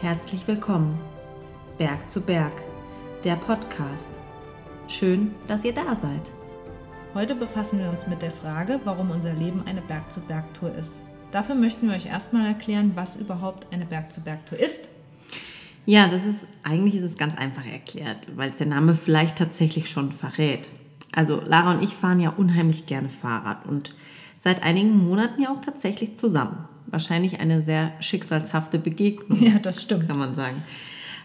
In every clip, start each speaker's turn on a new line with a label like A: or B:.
A: Herzlich willkommen. Berg zu Berg, der Podcast. Schön, dass ihr da seid.
B: Heute befassen wir uns mit der Frage, warum unser Leben eine Berg-zu-Berg-Tour ist. Dafür möchten wir euch erstmal erklären, was überhaupt eine Berg-zu-Berg-Tour ist.
A: Ja, das ist eigentlich ist es ganz einfach erklärt, weil es der Name vielleicht tatsächlich schon verrät. Also Lara und ich fahren ja unheimlich gerne Fahrrad und seit einigen Monaten ja auch tatsächlich zusammen. Wahrscheinlich eine sehr schicksalshafte Begegnung.
B: Ja, das stimmt.
A: Kann man sagen.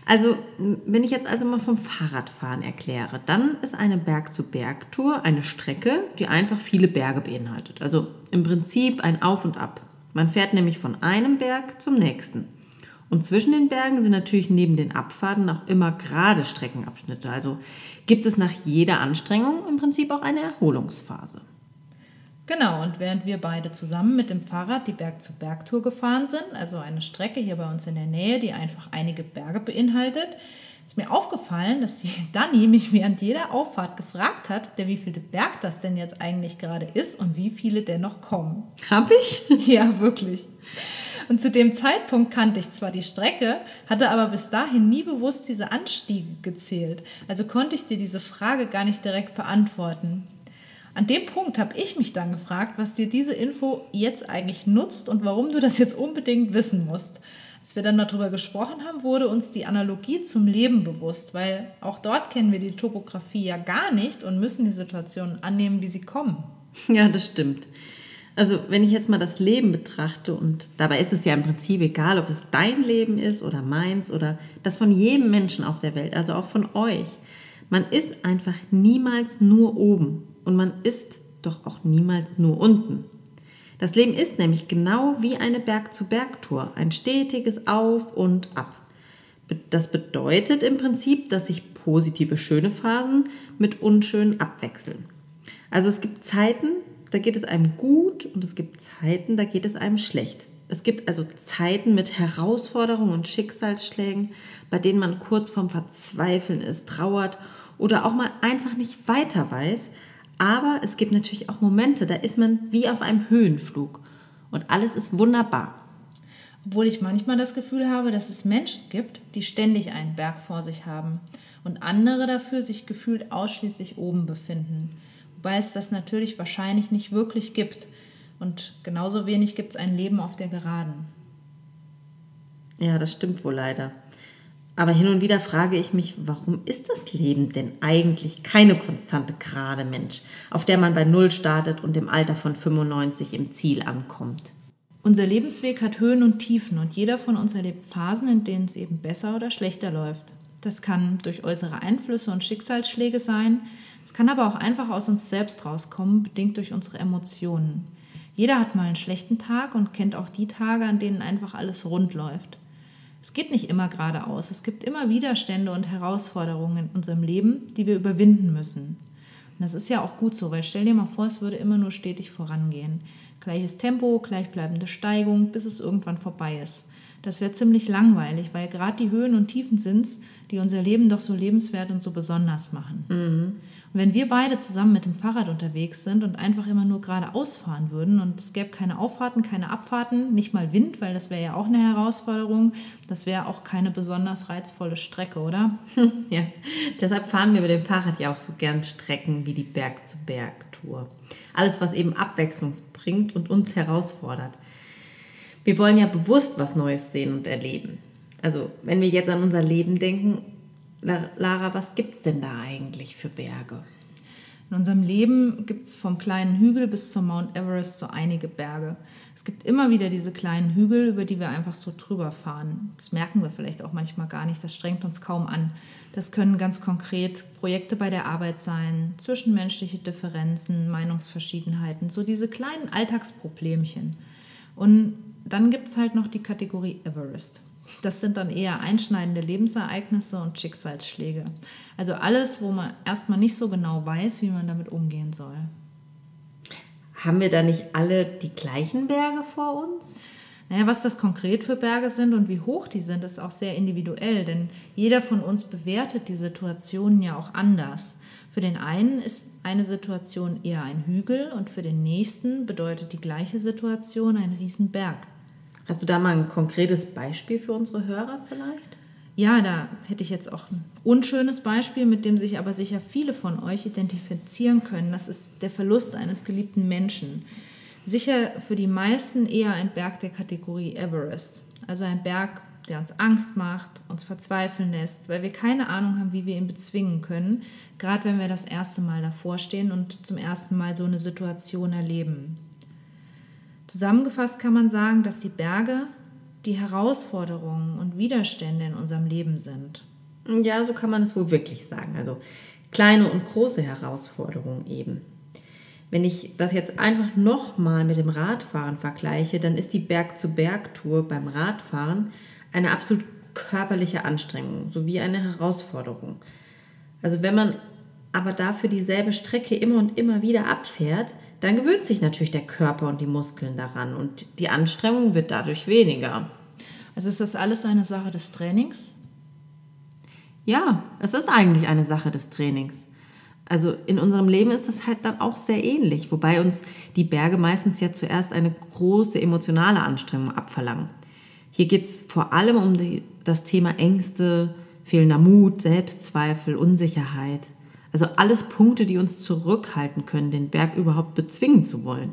A: Also, wenn ich jetzt also mal vom Fahrradfahren erkläre, dann ist eine Berg-zu-Berg-Tour eine Strecke, die einfach viele Berge beinhaltet. Also im Prinzip ein Auf und Ab. Man fährt nämlich von einem Berg zum nächsten. Und zwischen den Bergen sind natürlich neben den Abfahrten auch immer gerade Streckenabschnitte. Also gibt es nach jeder Anstrengung im Prinzip auch eine Erholungsphase.
B: Genau, und während wir beide zusammen mit dem Fahrrad die Berg-zu-Berg-Tour gefahren sind, also eine Strecke hier bei uns in der Nähe, die einfach einige Berge beinhaltet, ist mir aufgefallen, dass die Dani mich während jeder Auffahrt gefragt hat, der wie viel Berg das denn jetzt eigentlich gerade ist und wie viele denn noch kommen.
A: Hab ich?
B: Ja, wirklich. Und zu dem Zeitpunkt kannte ich zwar die Strecke, hatte aber bis dahin nie bewusst diese Anstiege gezählt. Also konnte ich dir diese Frage gar nicht direkt beantworten. An dem Punkt habe ich mich dann gefragt, was dir diese Info jetzt eigentlich nutzt und warum du das jetzt unbedingt wissen musst. Als wir dann darüber gesprochen haben, wurde uns die Analogie zum Leben bewusst, weil auch dort kennen wir die Topografie ja gar nicht und müssen die Situationen annehmen, wie sie kommen.
A: Ja, das stimmt. Also wenn ich jetzt mal das Leben betrachte und dabei ist es ja im Prinzip egal, ob es dein Leben ist oder meins oder das von jedem Menschen auf der Welt, also auch von euch. Man ist einfach niemals nur oben und man ist doch auch niemals nur unten. Das Leben ist nämlich genau wie eine Berg-zu-Berg-Tour, ein stetiges Auf und Ab. Das bedeutet im Prinzip, dass sich positive, schöne Phasen mit unschönen abwechseln. Also es gibt Zeiten, da geht es einem gut und es gibt Zeiten, da geht es einem schlecht. Es gibt also Zeiten mit Herausforderungen und Schicksalsschlägen, bei denen man kurz vorm Verzweifeln ist, trauert oder auch mal einfach nicht weiter weiß, aber es gibt natürlich auch Momente, da ist man wie auf einem Höhenflug und alles ist wunderbar.
B: Obwohl ich manchmal das Gefühl habe, dass es Menschen gibt, die ständig einen Berg vor sich haben und andere dafür sich gefühlt ausschließlich oben befinden. Wobei es das natürlich wahrscheinlich nicht wirklich gibt. Und genauso wenig gibt es ein Leben auf der Geraden.
A: Ja, das stimmt wohl leider. Aber hin und wieder frage ich mich, warum ist das Leben denn eigentlich keine konstante gerade Mensch, auf der man bei Null startet und im Alter von 95 im Ziel ankommt?
B: Unser Lebensweg hat Höhen und Tiefen und jeder von uns erlebt Phasen, in denen es eben besser oder schlechter läuft. Das kann durch äußere Einflüsse und Schicksalsschläge sein, es kann aber auch einfach aus uns selbst rauskommen, bedingt durch unsere Emotionen. Jeder hat mal einen schlechten Tag und kennt auch die Tage, an denen einfach alles rund läuft. Es geht nicht immer geradeaus. Es gibt immer Widerstände und Herausforderungen in unserem Leben, die wir überwinden müssen. Und das ist ja auch gut so, weil stell dir mal vor, es würde immer nur stetig vorangehen. Gleiches Tempo, gleichbleibende Steigung, bis es irgendwann vorbei ist. Das wäre ziemlich langweilig, weil gerade die Höhen und Tiefen sind es, die unser Leben doch so lebenswert und so besonders machen. Mhm. Wenn wir beide zusammen mit dem Fahrrad unterwegs sind und einfach immer nur geradeaus fahren würden und es gäbe keine Auffahrten, keine Abfahrten, nicht mal Wind, weil das wäre ja auch eine Herausforderung, das wäre auch keine besonders reizvolle Strecke, oder?
A: ja, deshalb fahren wir mit dem Fahrrad ja auch so gern Strecken wie die Berg-zu-Berg-Tour. Alles, was eben Abwechslung bringt und uns herausfordert. Wir wollen ja bewusst was Neues sehen und erleben. Also, wenn wir jetzt an unser Leben denken, Lara, was gibt es denn da eigentlich für Berge?
B: In unserem Leben gibt es vom kleinen Hügel bis zum Mount Everest so einige Berge. Es gibt immer wieder diese kleinen Hügel, über die wir einfach so drüber fahren. Das merken wir vielleicht auch manchmal gar nicht, das strengt uns kaum an. Das können ganz konkret Projekte bei der Arbeit sein, zwischenmenschliche Differenzen, Meinungsverschiedenheiten, so diese kleinen Alltagsproblemchen. Und dann gibt es halt noch die Kategorie Everest. Das sind dann eher einschneidende Lebensereignisse und Schicksalsschläge. Also alles, wo man erstmal nicht so genau weiß, wie man damit umgehen soll.
A: Haben wir da nicht alle die gleichen Berge vor uns?
B: Naja, was das konkret für Berge sind und wie hoch die sind, ist auch sehr individuell, denn jeder von uns bewertet die Situationen ja auch anders. Für den einen ist eine Situation eher ein Hügel und für den nächsten bedeutet die gleiche Situation ein Riesenberg.
A: Hast du da mal ein konkretes Beispiel für unsere Hörer vielleicht?
B: Ja, da hätte ich jetzt auch ein unschönes Beispiel, mit dem sich aber sicher viele von euch identifizieren können. Das ist der Verlust eines geliebten Menschen. Sicher für die meisten eher ein Berg der Kategorie Everest. Also ein Berg, der uns Angst macht, uns verzweifeln lässt, weil wir keine Ahnung haben, wie wir ihn bezwingen können, gerade wenn wir das erste Mal davor stehen und zum ersten Mal so eine Situation erleben. Zusammengefasst kann man sagen, dass die Berge die Herausforderungen und Widerstände in unserem Leben sind.
A: Ja, so kann man es wohl wirklich sagen. Also kleine und große Herausforderungen eben. Wenn ich das jetzt einfach nochmal mit dem Radfahren vergleiche, dann ist die Berg-zu-Berg-Tour beim Radfahren eine absolut körperliche Anstrengung sowie eine Herausforderung. Also wenn man aber dafür dieselbe Strecke immer und immer wieder abfährt, dann gewöhnt sich natürlich der Körper und die Muskeln daran und die Anstrengung wird dadurch weniger.
B: Also ist das alles eine Sache des Trainings?
A: Ja, es ist eigentlich eine Sache des Trainings. Also in unserem Leben ist das halt dann auch sehr ähnlich, wobei uns die Berge meistens ja zuerst eine große emotionale Anstrengung abverlangen. Hier geht es vor allem um die, das Thema Ängste, fehlender Mut, Selbstzweifel, Unsicherheit. Also alles Punkte, die uns zurückhalten können, den Berg überhaupt bezwingen zu wollen.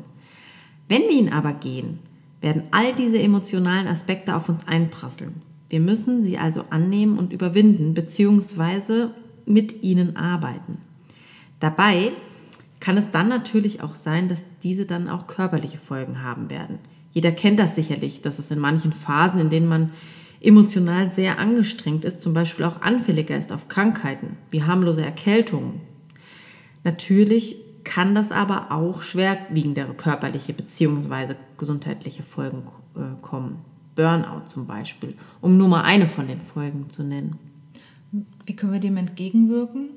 A: Wenn wir ihn aber gehen, werden all diese emotionalen Aspekte auf uns einprasseln. Wir müssen sie also annehmen und überwinden, beziehungsweise mit ihnen arbeiten. Dabei kann es dann natürlich auch sein, dass diese dann auch körperliche Folgen haben werden. Jeder kennt das sicherlich, dass es in manchen Phasen, in denen man emotional sehr angestrengt ist, zum Beispiel auch anfälliger ist auf Krankheiten wie harmlose Erkältungen. Natürlich kann das aber auch schwerwiegendere körperliche bzw. gesundheitliche Folgen äh, kommen. Burnout zum Beispiel, um nur mal eine von den Folgen zu nennen.
B: Wie können wir dem entgegenwirken?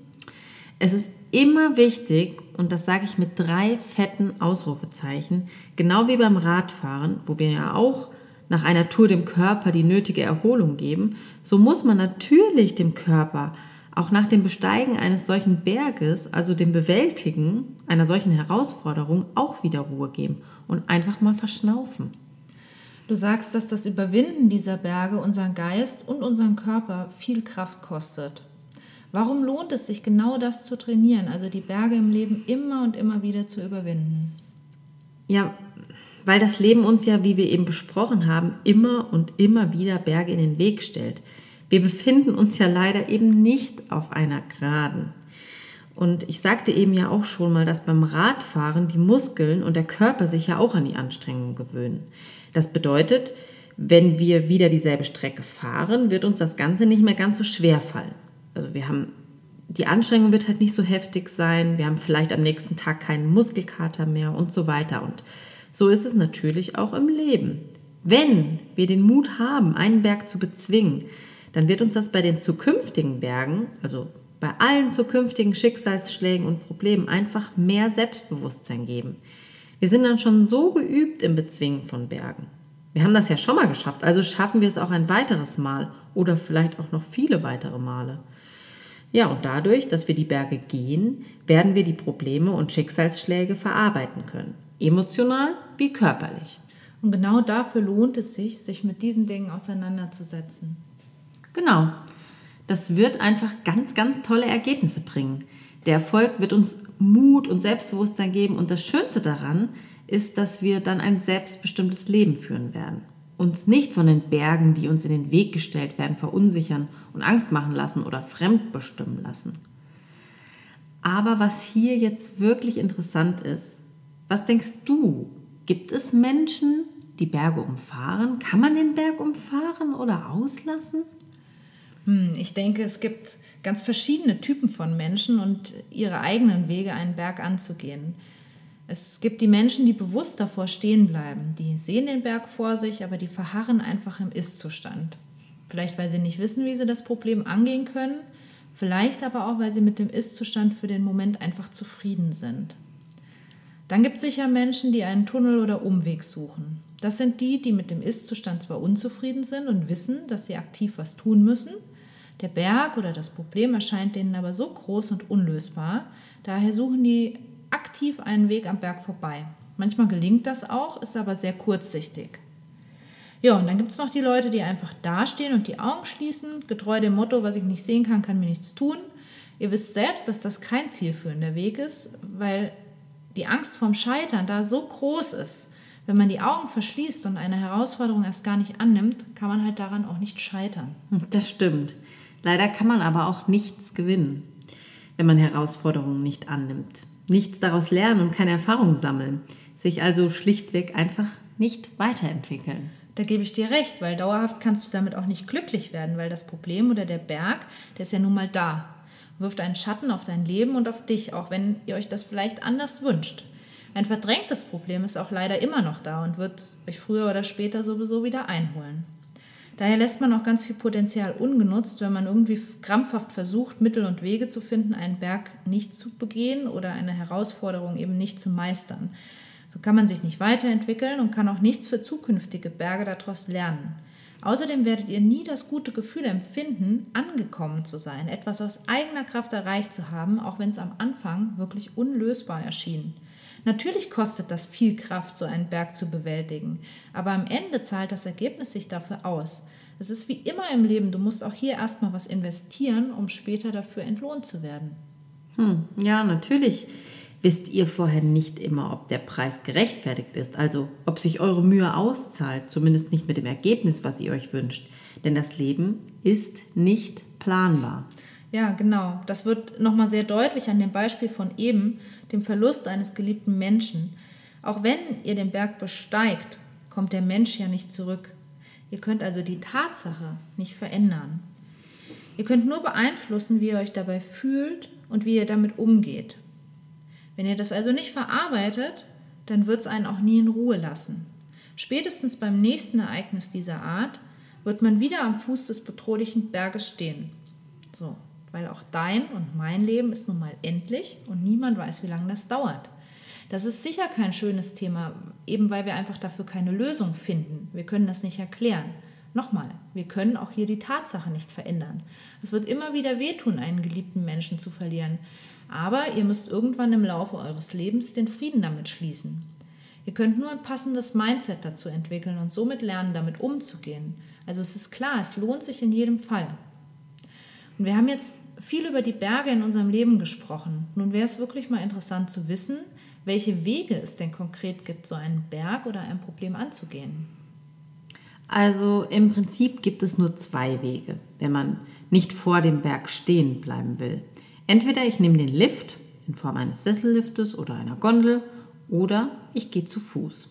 A: Es ist immer wichtig, und das sage ich mit drei fetten Ausrufezeichen, genau wie beim Radfahren, wo wir ja auch nach einer Tour dem Körper die nötige Erholung geben, so muss man natürlich dem Körper auch nach dem Besteigen eines solchen Berges, also dem Bewältigen einer solchen Herausforderung, auch wieder Ruhe geben und einfach mal verschnaufen.
B: Du sagst, dass das Überwinden dieser Berge unseren Geist und unseren Körper viel Kraft kostet. Warum lohnt es sich genau das zu trainieren, also die Berge im Leben immer und immer wieder zu überwinden?
A: Ja, weil das Leben uns ja, wie wir eben besprochen haben, immer und immer wieder Berge in den Weg stellt. Wir befinden uns ja leider eben nicht auf einer Geraden. Und ich sagte eben ja auch schon mal, dass beim Radfahren die Muskeln und der Körper sich ja auch an die Anstrengung gewöhnen. Das bedeutet, wenn wir wieder dieselbe Strecke fahren, wird uns das Ganze nicht mehr ganz so schwer fallen also wir haben, die Anstrengung wird halt nicht so heftig sein, wir haben vielleicht am nächsten Tag keinen Muskelkater mehr und so weiter. Und so ist es natürlich auch im Leben. Wenn wir den Mut haben, einen Berg zu bezwingen, dann wird uns das bei den zukünftigen Bergen, also bei allen zukünftigen Schicksalsschlägen und Problemen einfach mehr Selbstbewusstsein geben. Wir sind dann schon so geübt im Bezwingen von Bergen. Wir haben das ja schon mal geschafft, also schaffen wir es auch ein weiteres Mal oder vielleicht auch noch viele weitere Male. Ja, und dadurch, dass wir die Berge gehen, werden wir die Probleme und Schicksalsschläge verarbeiten können. Emotional wie körperlich.
B: Und genau dafür lohnt es sich, sich mit diesen Dingen auseinanderzusetzen.
A: Genau. Das wird einfach ganz, ganz tolle Ergebnisse bringen. Der Erfolg wird uns Mut und Selbstbewusstsein geben und das Schönste daran ist, dass wir dann ein selbstbestimmtes Leben führen werden uns nicht von den Bergen, die uns in den Weg gestellt werden, verunsichern und Angst machen lassen oder fremdbestimmen lassen. Aber was hier jetzt wirklich interessant ist, was denkst du? Gibt es Menschen, die Berge umfahren? Kann man den Berg umfahren oder auslassen?
B: Hm, ich denke, es gibt ganz verschiedene Typen von Menschen und ihre eigenen Wege, einen Berg anzugehen. Es gibt die Menschen, die bewusst davor stehen bleiben. Die sehen den Berg vor sich, aber die verharren einfach im Ist-Zustand. Vielleicht, weil sie nicht wissen, wie sie das Problem angehen können. Vielleicht aber auch, weil sie mit dem Ist-Zustand für den Moment einfach zufrieden sind. Dann gibt es sicher Menschen, die einen Tunnel oder Umweg suchen. Das sind die, die mit dem Ist-Zustand zwar unzufrieden sind und wissen, dass sie aktiv was tun müssen. Der Berg oder das Problem erscheint denen aber so groß und unlösbar. Daher suchen die aktiv einen Weg am Berg vorbei. Manchmal gelingt das auch, ist aber sehr kurzsichtig. Ja, und dann gibt es noch die Leute, die einfach dastehen und die Augen schließen, getreu dem Motto, was ich nicht sehen kann, kann mir nichts tun. Ihr wisst selbst, dass das kein zielführender Weg ist, weil die Angst vorm Scheitern da so groß ist. Wenn man die Augen verschließt und eine Herausforderung erst gar nicht annimmt, kann man halt daran auch nicht scheitern.
A: Hm, das stimmt. Leider kann man aber auch nichts gewinnen, wenn man Herausforderungen nicht annimmt. Nichts daraus lernen und keine Erfahrung sammeln. Sich also schlichtweg einfach nicht weiterentwickeln.
B: Da gebe ich dir recht, weil dauerhaft kannst du damit auch nicht glücklich werden, weil das Problem oder der Berg, der ist ja nun mal da. Wirft einen Schatten auf dein Leben und auf dich, auch wenn ihr euch das vielleicht anders wünscht. Ein verdrängtes Problem ist auch leider immer noch da und wird euch früher oder später sowieso wieder einholen. Daher lässt man auch ganz viel Potenzial ungenutzt, wenn man irgendwie krampfhaft versucht, Mittel und Wege zu finden, einen Berg nicht zu begehen oder eine Herausforderung eben nicht zu meistern. So kann man sich nicht weiterentwickeln und kann auch nichts für zukünftige Berge daraus lernen. Außerdem werdet ihr nie das gute Gefühl empfinden, angekommen zu sein, etwas aus eigener Kraft erreicht zu haben, auch wenn es am Anfang wirklich unlösbar erschien. Natürlich kostet das viel Kraft, so einen Berg zu bewältigen, aber am Ende zahlt das Ergebnis sich dafür aus. Es ist wie immer im Leben, du musst auch hier erstmal was investieren, um später dafür entlohnt zu werden.
A: Hm, ja, natürlich wisst ihr vorher nicht immer, ob der Preis gerechtfertigt ist, also ob sich eure Mühe auszahlt, zumindest nicht mit dem Ergebnis, was ihr euch wünscht. Denn das Leben ist nicht planbar.
B: Ja, genau. Das wird nochmal sehr deutlich an dem Beispiel von eben, dem Verlust eines geliebten Menschen. Auch wenn ihr den Berg besteigt, kommt der Mensch ja nicht zurück. Ihr könnt also die Tatsache nicht verändern. Ihr könnt nur beeinflussen, wie ihr euch dabei fühlt und wie ihr damit umgeht. Wenn ihr das also nicht verarbeitet, dann wird es einen auch nie in Ruhe lassen. Spätestens beim nächsten Ereignis dieser Art wird man wieder am Fuß des bedrohlichen Berges stehen. So, weil auch dein und mein Leben ist nun mal endlich und niemand weiß, wie lange das dauert. Das ist sicher kein schönes Thema, eben weil wir einfach dafür keine Lösung finden. Wir können das nicht erklären. Nochmal, wir können auch hier die Tatsache nicht verändern. Es wird immer wieder wehtun, einen geliebten Menschen zu verlieren. Aber ihr müsst irgendwann im Laufe eures Lebens den Frieden damit schließen. Ihr könnt nur ein passendes Mindset dazu entwickeln und somit lernen, damit umzugehen. Also es ist klar, es lohnt sich in jedem Fall. Und wir haben jetzt viel über die Berge in unserem Leben gesprochen. Nun wäre es wirklich mal interessant zu wissen, welche Wege es denn konkret gibt, so einen Berg oder ein Problem anzugehen.
A: Also im Prinzip gibt es nur zwei Wege, wenn man nicht vor dem Berg stehen bleiben will. Entweder ich nehme den Lift in Form eines Sesselliftes oder einer Gondel oder ich gehe zu Fuß.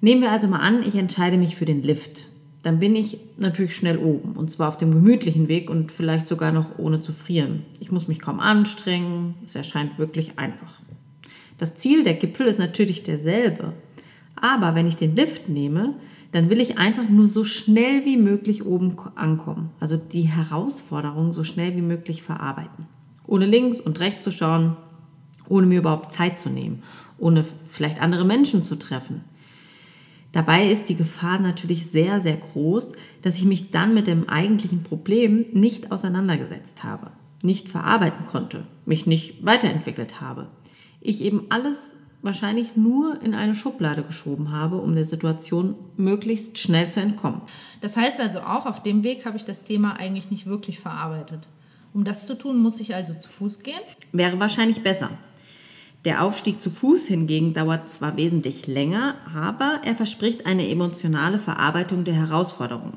A: Nehmen wir also mal an, ich entscheide mich für den Lift. Dann bin ich natürlich schnell oben und zwar auf dem gemütlichen Weg und vielleicht sogar noch ohne zu frieren. Ich muss mich kaum anstrengen, es erscheint wirklich einfach. Das Ziel der Gipfel ist natürlich derselbe. Aber wenn ich den Lift nehme, dann will ich einfach nur so schnell wie möglich oben ankommen. Also die Herausforderung so schnell wie möglich verarbeiten. Ohne links und rechts zu schauen, ohne mir überhaupt Zeit zu nehmen, ohne vielleicht andere Menschen zu treffen. Dabei ist die Gefahr natürlich sehr, sehr groß, dass ich mich dann mit dem eigentlichen Problem nicht auseinandergesetzt habe, nicht verarbeiten konnte, mich nicht weiterentwickelt habe. Ich eben alles wahrscheinlich nur in eine Schublade geschoben habe, um der Situation möglichst schnell zu entkommen.
B: Das heißt also auch, auf dem Weg habe ich das Thema eigentlich nicht wirklich verarbeitet. Um das zu tun, muss ich also zu Fuß gehen?
A: Wäre wahrscheinlich besser. Der Aufstieg zu Fuß hingegen dauert zwar wesentlich länger, aber er verspricht eine emotionale Verarbeitung der Herausforderung.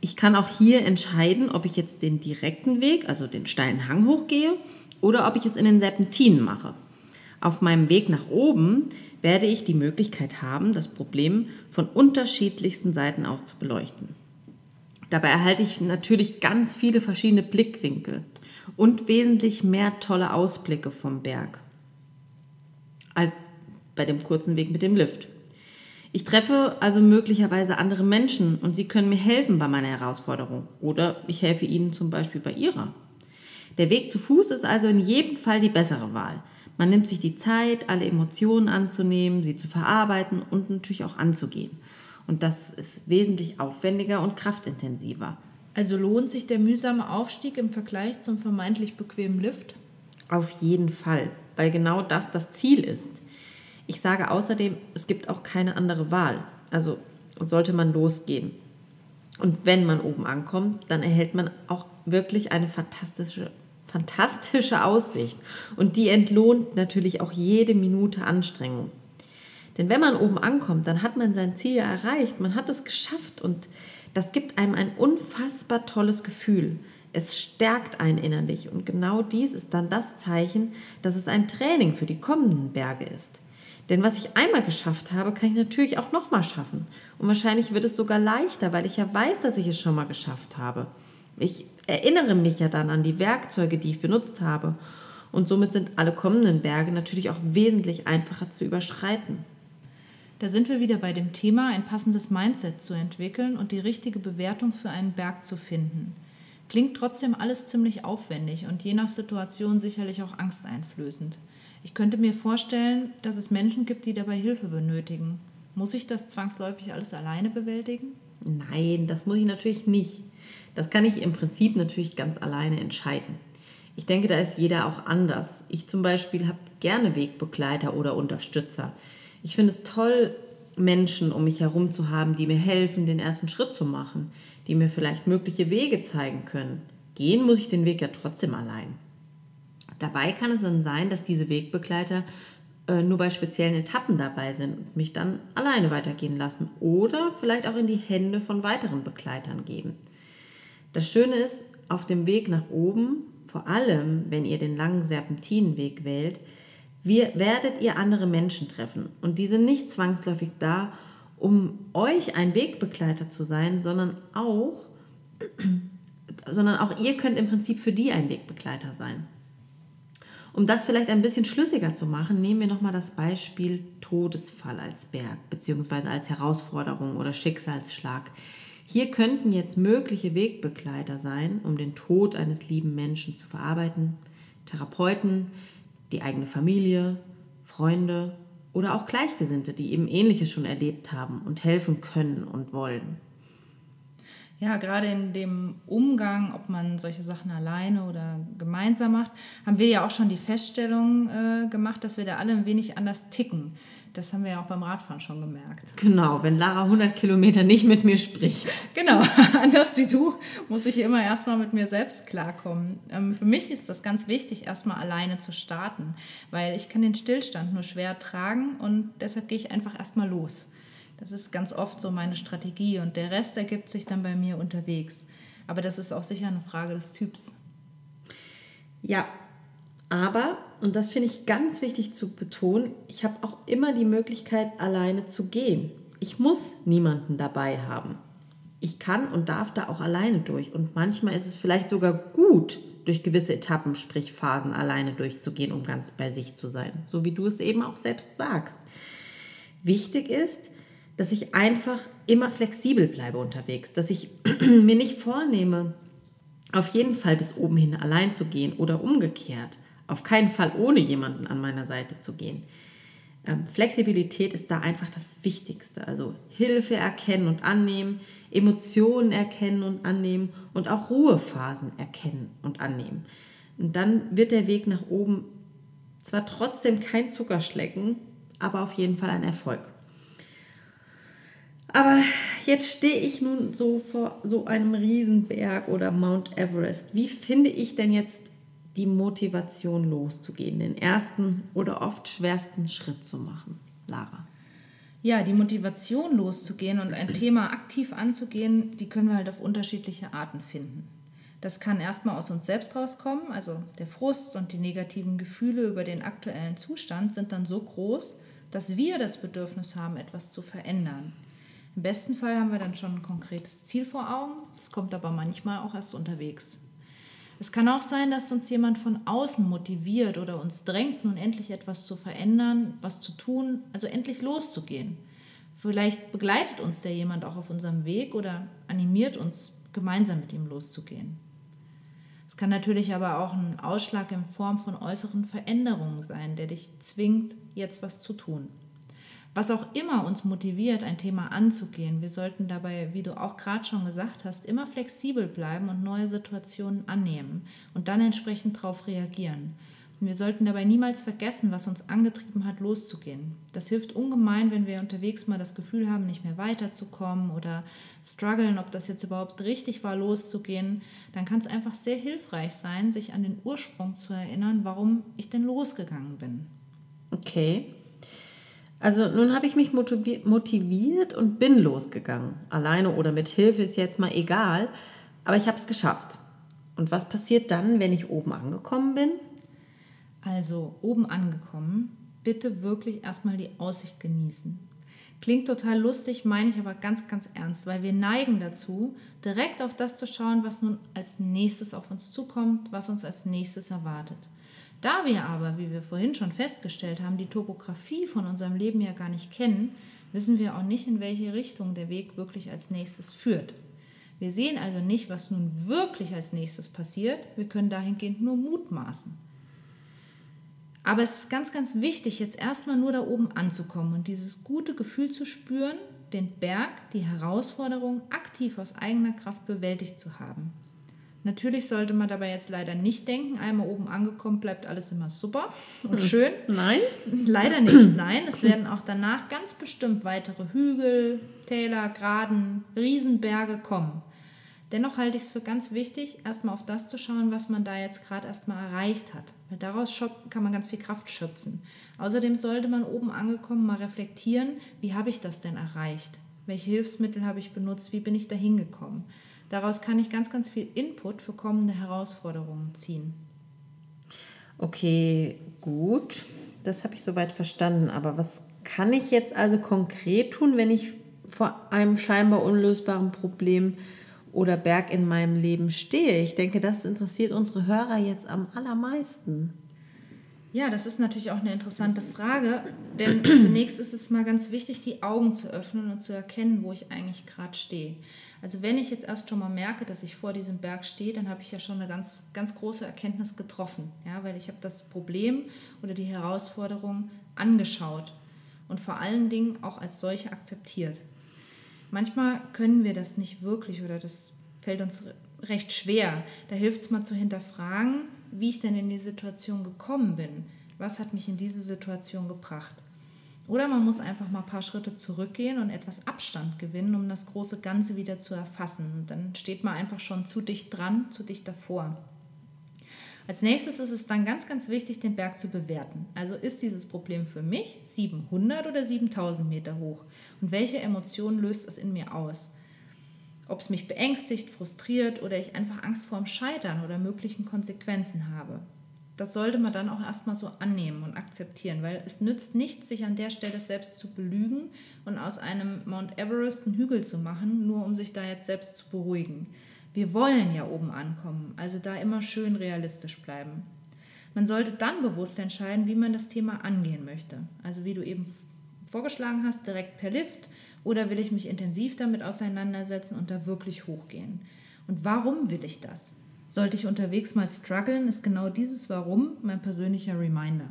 A: Ich kann auch hier entscheiden, ob ich jetzt den direkten Weg, also den steilen Hang hochgehe, oder ob ich es in den Serpentinen mache. Auf meinem Weg nach oben werde ich die Möglichkeit haben, das Problem von unterschiedlichsten Seiten aus zu beleuchten. Dabei erhalte ich natürlich ganz viele verschiedene Blickwinkel und wesentlich mehr tolle Ausblicke vom Berg als bei dem kurzen Weg mit dem Lift. Ich treffe also möglicherweise andere Menschen und sie können mir helfen bei meiner Herausforderung oder ich helfe ihnen zum Beispiel bei ihrer. Der Weg zu Fuß ist also in jedem Fall die bessere Wahl. Man nimmt sich die Zeit, alle Emotionen anzunehmen, sie zu verarbeiten und natürlich auch anzugehen. Und das ist wesentlich aufwendiger und kraftintensiver.
B: Also lohnt sich der mühsame Aufstieg im Vergleich zum vermeintlich bequemen Lift?
A: Auf jeden Fall, weil genau das das Ziel ist. Ich sage außerdem, es gibt auch keine andere Wahl. Also sollte man losgehen. Und wenn man oben ankommt, dann erhält man auch wirklich eine fantastische, fantastische Aussicht. Und die entlohnt natürlich auch jede Minute Anstrengung. Denn wenn man oben ankommt, dann hat man sein Ziel ja erreicht, man hat es geschafft und das gibt einem ein unfassbar tolles Gefühl. Es stärkt einen innerlich und genau dies ist dann das Zeichen, dass es ein Training für die kommenden Berge ist. Denn was ich einmal geschafft habe, kann ich natürlich auch nochmal schaffen. Und wahrscheinlich wird es sogar leichter, weil ich ja weiß, dass ich es schon mal geschafft habe. Ich erinnere mich ja dann an die Werkzeuge, die ich benutzt habe. Und somit sind alle kommenden Berge natürlich auch wesentlich einfacher zu überschreiten.
B: Da sind wir wieder bei dem Thema, ein passendes Mindset zu entwickeln und die richtige Bewertung für einen Berg zu finden. Klingt trotzdem alles ziemlich aufwendig und je nach Situation sicherlich auch angsteinflößend. Ich könnte mir vorstellen, dass es Menschen gibt, die dabei Hilfe benötigen. Muss ich das zwangsläufig alles alleine bewältigen?
A: Nein, das muss ich natürlich nicht. Das kann ich im Prinzip natürlich ganz alleine entscheiden. Ich denke, da ist jeder auch anders. Ich zum Beispiel habe gerne Wegbegleiter oder Unterstützer. Ich finde es toll, Menschen um mich herum zu haben, die mir helfen, den ersten Schritt zu machen, die mir vielleicht mögliche Wege zeigen können. Gehen muss ich den Weg ja trotzdem allein. Dabei kann es dann sein, dass diese Wegbegleiter äh, nur bei speziellen Etappen dabei sind und mich dann alleine weitergehen lassen oder vielleicht auch in die Hände von weiteren Begleitern geben. Das Schöne ist, auf dem Weg nach oben, vor allem wenn ihr den langen Serpentinenweg wählt, wir, werdet ihr andere Menschen treffen. Und die sind nicht zwangsläufig da, um euch ein Wegbegleiter zu sein, sondern auch, sondern auch ihr könnt im Prinzip für die ein Wegbegleiter sein. Um das vielleicht ein bisschen schlüssiger zu machen, nehmen wir nochmal das Beispiel Todesfall als Berg, beziehungsweise als Herausforderung oder Schicksalsschlag. Hier könnten jetzt mögliche Wegbegleiter sein, um den Tod eines lieben Menschen zu verarbeiten. Therapeuten, die eigene Familie, Freunde oder auch Gleichgesinnte, die eben Ähnliches schon erlebt haben und helfen können und wollen.
B: Ja, gerade in dem Umgang, ob man solche Sachen alleine oder gemeinsam macht, haben wir ja auch schon die Feststellung äh, gemacht, dass wir da alle ein wenig anders ticken. Das haben wir ja auch beim Radfahren schon gemerkt.
A: Genau, wenn Lara 100 Kilometer nicht mit mir spricht.
B: Genau, anders wie du muss ich immer erstmal mit mir selbst klarkommen. Ähm, für mich ist das ganz wichtig, erstmal alleine zu starten, weil ich kann den Stillstand nur schwer tragen und deshalb gehe ich einfach erstmal los. Das ist ganz oft so meine Strategie und der Rest ergibt sich dann bei mir unterwegs. Aber das ist auch sicher eine Frage des Typs.
A: Ja, aber, und das finde ich ganz wichtig zu betonen, ich habe auch immer die Möglichkeit, alleine zu gehen. Ich muss niemanden dabei haben. Ich kann und darf da auch alleine durch. Und manchmal ist es vielleicht sogar gut, durch gewisse Etappen, sprich Phasen, alleine durchzugehen, um ganz bei sich zu sein. So wie du es eben auch selbst sagst. Wichtig ist, dass ich einfach immer flexibel bleibe unterwegs, dass ich mir nicht vornehme, auf jeden Fall bis oben hin allein zu gehen oder umgekehrt, auf keinen Fall ohne jemanden an meiner Seite zu gehen. Ähm, Flexibilität ist da einfach das Wichtigste. Also Hilfe erkennen und annehmen, Emotionen erkennen und annehmen und auch Ruhephasen erkennen und annehmen. Und dann wird der Weg nach oben zwar trotzdem kein Zuckerschlecken, aber auf jeden Fall ein Erfolg. Aber jetzt stehe ich nun so vor so einem Riesenberg oder Mount Everest. Wie finde ich denn jetzt die Motivation loszugehen, den ersten oder oft schwersten Schritt zu machen. Lara.
B: Ja, die Motivation loszugehen und ein Thema aktiv anzugehen, die können wir halt auf unterschiedliche Arten finden. Das kann erstmal aus uns selbst rauskommen, also der Frust und die negativen Gefühle über den aktuellen Zustand sind dann so groß, dass wir das Bedürfnis haben, etwas zu verändern. Im besten Fall haben wir dann schon ein konkretes Ziel vor Augen, das kommt aber manchmal auch erst unterwegs. Es kann auch sein, dass uns jemand von außen motiviert oder uns drängt, nun endlich etwas zu verändern, was zu tun, also endlich loszugehen. Vielleicht begleitet uns der jemand auch auf unserem Weg oder animiert uns, gemeinsam mit ihm loszugehen. Es kann natürlich aber auch ein Ausschlag in Form von äußeren Veränderungen sein, der dich zwingt, jetzt was zu tun. Was auch immer uns motiviert, ein Thema anzugehen, wir sollten dabei, wie du auch gerade schon gesagt hast, immer flexibel bleiben und neue Situationen annehmen und dann entsprechend darauf reagieren. Wir sollten dabei niemals vergessen, was uns angetrieben hat, loszugehen. Das hilft ungemein, wenn wir unterwegs mal das Gefühl haben, nicht mehr weiterzukommen oder strugglen, ob das jetzt überhaupt richtig war, loszugehen. Dann kann es einfach sehr hilfreich sein, sich an den Ursprung zu erinnern, warum ich denn losgegangen bin.
A: Okay. Also nun habe ich mich motiviert und bin losgegangen. Alleine oder mit Hilfe ist jetzt mal egal, aber ich habe es geschafft. Und was passiert dann, wenn ich oben angekommen bin?
B: Also oben angekommen, bitte wirklich erstmal die Aussicht genießen. Klingt total lustig, meine ich aber ganz, ganz ernst, weil wir neigen dazu, direkt auf das zu schauen, was nun als nächstes auf uns zukommt, was uns als nächstes erwartet. Da wir aber, wie wir vorhin schon festgestellt haben, die Topografie von unserem Leben ja gar nicht kennen, wissen wir auch nicht, in welche Richtung der Weg wirklich als nächstes führt. Wir sehen also nicht, was nun wirklich als nächstes passiert, wir können dahingehend nur mutmaßen. Aber es ist ganz, ganz wichtig, jetzt erstmal nur da oben anzukommen und dieses gute Gefühl zu spüren, den Berg, die Herausforderung aktiv aus eigener Kraft bewältigt zu haben. Natürlich sollte man dabei jetzt leider nicht denken, einmal oben angekommen bleibt alles immer super und hm. schön.
A: Nein?
B: Leider nicht, nein. Es werden auch danach ganz bestimmt weitere Hügel, Täler, Graden, Riesenberge kommen. Dennoch halte ich es für ganz wichtig, erstmal auf das zu schauen, was man da jetzt gerade erstmal erreicht hat. Weil daraus kann man ganz viel Kraft schöpfen. Außerdem sollte man oben angekommen mal reflektieren, wie habe ich das denn erreicht? Welche Hilfsmittel habe ich benutzt? Wie bin ich da hingekommen? Daraus kann ich ganz, ganz viel Input für kommende Herausforderungen ziehen.
A: Okay, gut. Das habe ich soweit verstanden. Aber was kann ich jetzt also konkret tun, wenn ich vor einem scheinbar unlösbaren Problem oder Berg in meinem Leben stehe? Ich denke, das interessiert unsere Hörer jetzt am allermeisten.
B: Ja, das ist natürlich auch eine interessante Frage, denn zunächst ist es mal ganz wichtig, die Augen zu öffnen und zu erkennen, wo ich eigentlich gerade stehe. Also wenn ich jetzt erst schon mal merke, dass ich vor diesem Berg stehe, dann habe ich ja schon eine ganz, ganz große Erkenntnis getroffen, ja, weil ich habe das Problem oder die Herausforderung angeschaut und vor allen Dingen auch als solche akzeptiert. Manchmal können wir das nicht wirklich oder das fällt uns recht schwer. Da hilft es mal zu hinterfragen, wie ich denn in die Situation gekommen bin. Was hat mich in diese Situation gebracht? Oder man muss einfach mal ein paar Schritte zurückgehen und etwas Abstand gewinnen, um das große Ganze wieder zu erfassen. Und dann steht man einfach schon zu dicht dran, zu dicht davor. Als nächstes ist es dann ganz, ganz wichtig, den Berg zu bewerten. Also ist dieses Problem für mich 700 oder 7000 Meter hoch? Und welche Emotionen löst es in mir aus? Ob es mich beängstigt, frustriert oder ich einfach Angst vor dem Scheitern oder möglichen Konsequenzen habe. Das sollte man dann auch erstmal so annehmen und akzeptieren, weil es nützt nichts, sich an der Stelle selbst zu belügen und aus einem Mount Everest einen Hügel zu machen, nur um sich da jetzt selbst zu beruhigen. Wir wollen ja oben ankommen, also da immer schön realistisch bleiben. Man sollte dann bewusst entscheiden, wie man das Thema angehen möchte. Also wie du eben vorgeschlagen hast, direkt per Lift oder will ich mich intensiv damit auseinandersetzen und da wirklich hochgehen? Und warum will ich das? Sollte ich unterwegs mal strugglen, ist genau dieses Warum mein persönlicher Reminder.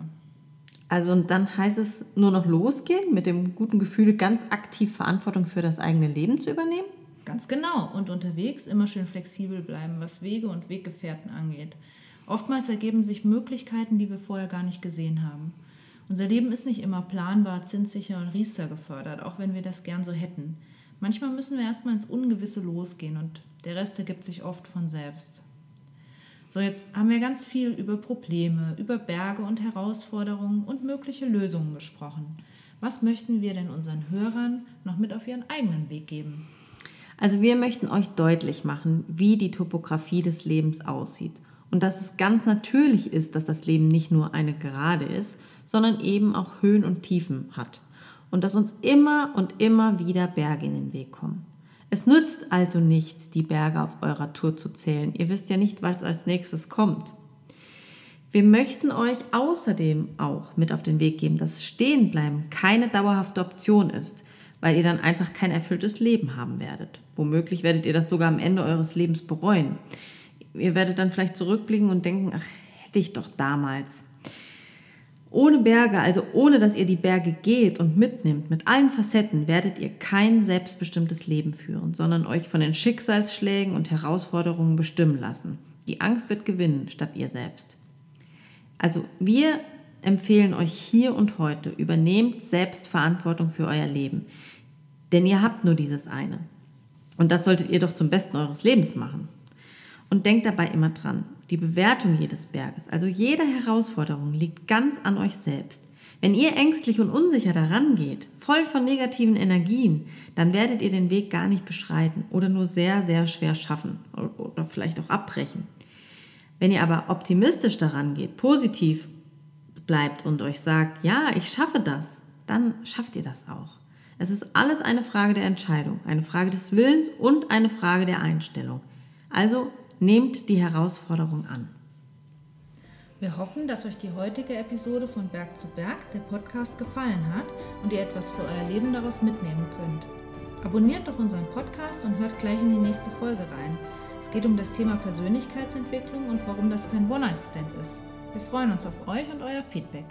A: Also und dann heißt es nur noch losgehen, mit dem guten Gefühl ganz aktiv Verantwortung für das eigene Leben zu übernehmen?
B: Ganz genau. Und unterwegs immer schön flexibel bleiben, was Wege und Weggefährten angeht. Oftmals ergeben sich Möglichkeiten, die wir vorher gar nicht gesehen haben. Unser Leben ist nicht immer planbar, zinssicher und Riester gefördert, auch wenn wir das gern so hätten. Manchmal müssen wir erstmal ins Ungewisse losgehen und der Rest ergibt sich oft von selbst. So, jetzt haben wir ganz viel über Probleme, über Berge und Herausforderungen und mögliche Lösungen gesprochen. Was möchten wir denn unseren Hörern noch mit auf ihren eigenen Weg geben?
A: Also wir möchten euch deutlich machen, wie die Topografie des Lebens aussieht und dass es ganz natürlich ist, dass das Leben nicht nur eine Gerade ist, sondern eben auch Höhen und Tiefen hat und dass uns immer und immer wieder Berge in den Weg kommen. Es nützt also nichts, die Berge auf eurer Tour zu zählen. Ihr wisst ja nicht, was als nächstes kommt. Wir möchten euch außerdem auch mit auf den Weg geben, dass Stehenbleiben keine dauerhafte Option ist weil ihr dann einfach kein erfülltes Leben haben werdet. Womöglich werdet ihr das sogar am Ende eures Lebens bereuen. Ihr werdet dann vielleicht zurückblicken und denken, ach, hätte ich doch damals. Ohne Berge, also ohne dass ihr die Berge geht und mitnimmt, mit allen Facetten, werdet ihr kein selbstbestimmtes Leben führen, sondern euch von den Schicksalsschlägen und Herausforderungen bestimmen lassen. Die Angst wird gewinnen, statt ihr selbst. Also wir empfehlen euch hier und heute, übernehmt selbst Verantwortung für euer Leben. Denn ihr habt nur dieses eine. Und das solltet ihr doch zum Besten eures Lebens machen. Und denkt dabei immer dran, die Bewertung jedes Berges, also jeder Herausforderung, liegt ganz an euch selbst. Wenn ihr ängstlich und unsicher daran geht, voll von negativen Energien, dann werdet ihr den Weg gar nicht beschreiten oder nur sehr, sehr schwer schaffen oder vielleicht auch abbrechen. Wenn ihr aber optimistisch daran geht, positiv bleibt und euch sagt, ja, ich schaffe das, dann schafft ihr das auch. Es ist alles eine Frage der Entscheidung, eine Frage des Willens und eine Frage der Einstellung. Also nehmt die Herausforderung an.
B: Wir hoffen, dass euch die heutige Episode von Berg zu Berg, der Podcast, gefallen hat und ihr etwas für euer Leben daraus mitnehmen könnt. Abonniert doch unseren Podcast und hört gleich in die nächste Folge rein. Es geht um das Thema Persönlichkeitsentwicklung und warum das kein One-Night-Stand ist. Wir freuen uns auf euch und euer Feedback.